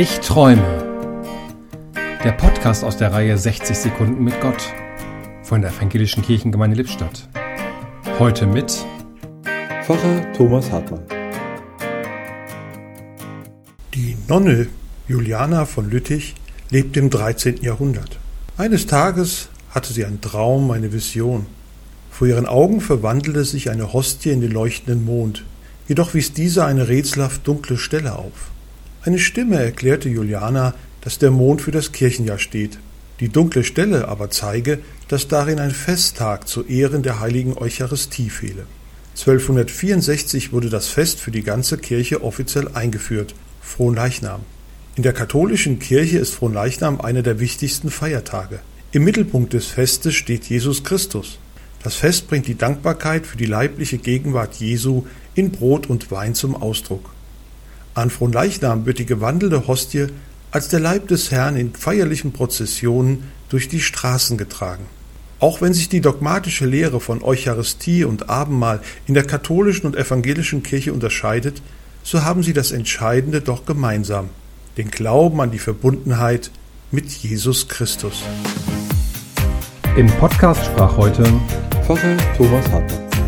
Ich träume. Der Podcast aus der Reihe 60 Sekunden mit Gott von der Evangelischen Kirchengemeinde Lippstadt. Heute mit Pfarrer Thomas Hartmann. Die Nonne Juliana von Lüttich lebte im 13. Jahrhundert. Eines Tages hatte sie einen Traum, eine Vision. Vor ihren Augen verwandelte sich eine Hostie in den leuchtenden Mond. Jedoch wies dieser eine rätselhaft dunkle Stelle auf. Eine Stimme erklärte Juliana, dass der Mond für das Kirchenjahr steht. Die dunkle Stelle aber zeige, dass darin ein Festtag zu Ehren der heiligen Eucharistie fehle. 1264 wurde das Fest für die ganze Kirche offiziell eingeführt, Fronleichnam. In der katholischen Kirche ist Fronleichnam einer der wichtigsten Feiertage. Im Mittelpunkt des Festes steht Jesus Christus. Das Fest bringt die Dankbarkeit für die leibliche Gegenwart Jesu in Brot und Wein zum Ausdruck. An Fronleichnam wird die gewandelte Hostie als der Leib des Herrn in feierlichen Prozessionen durch die Straßen getragen. Auch wenn sich die dogmatische Lehre von Eucharistie und Abendmahl in der katholischen und evangelischen Kirche unterscheidet, so haben sie das Entscheidende doch gemeinsam, den Glauben an die Verbundenheit mit Jesus Christus. Im Podcast sprach heute Pfarrer Thomas Hartmann.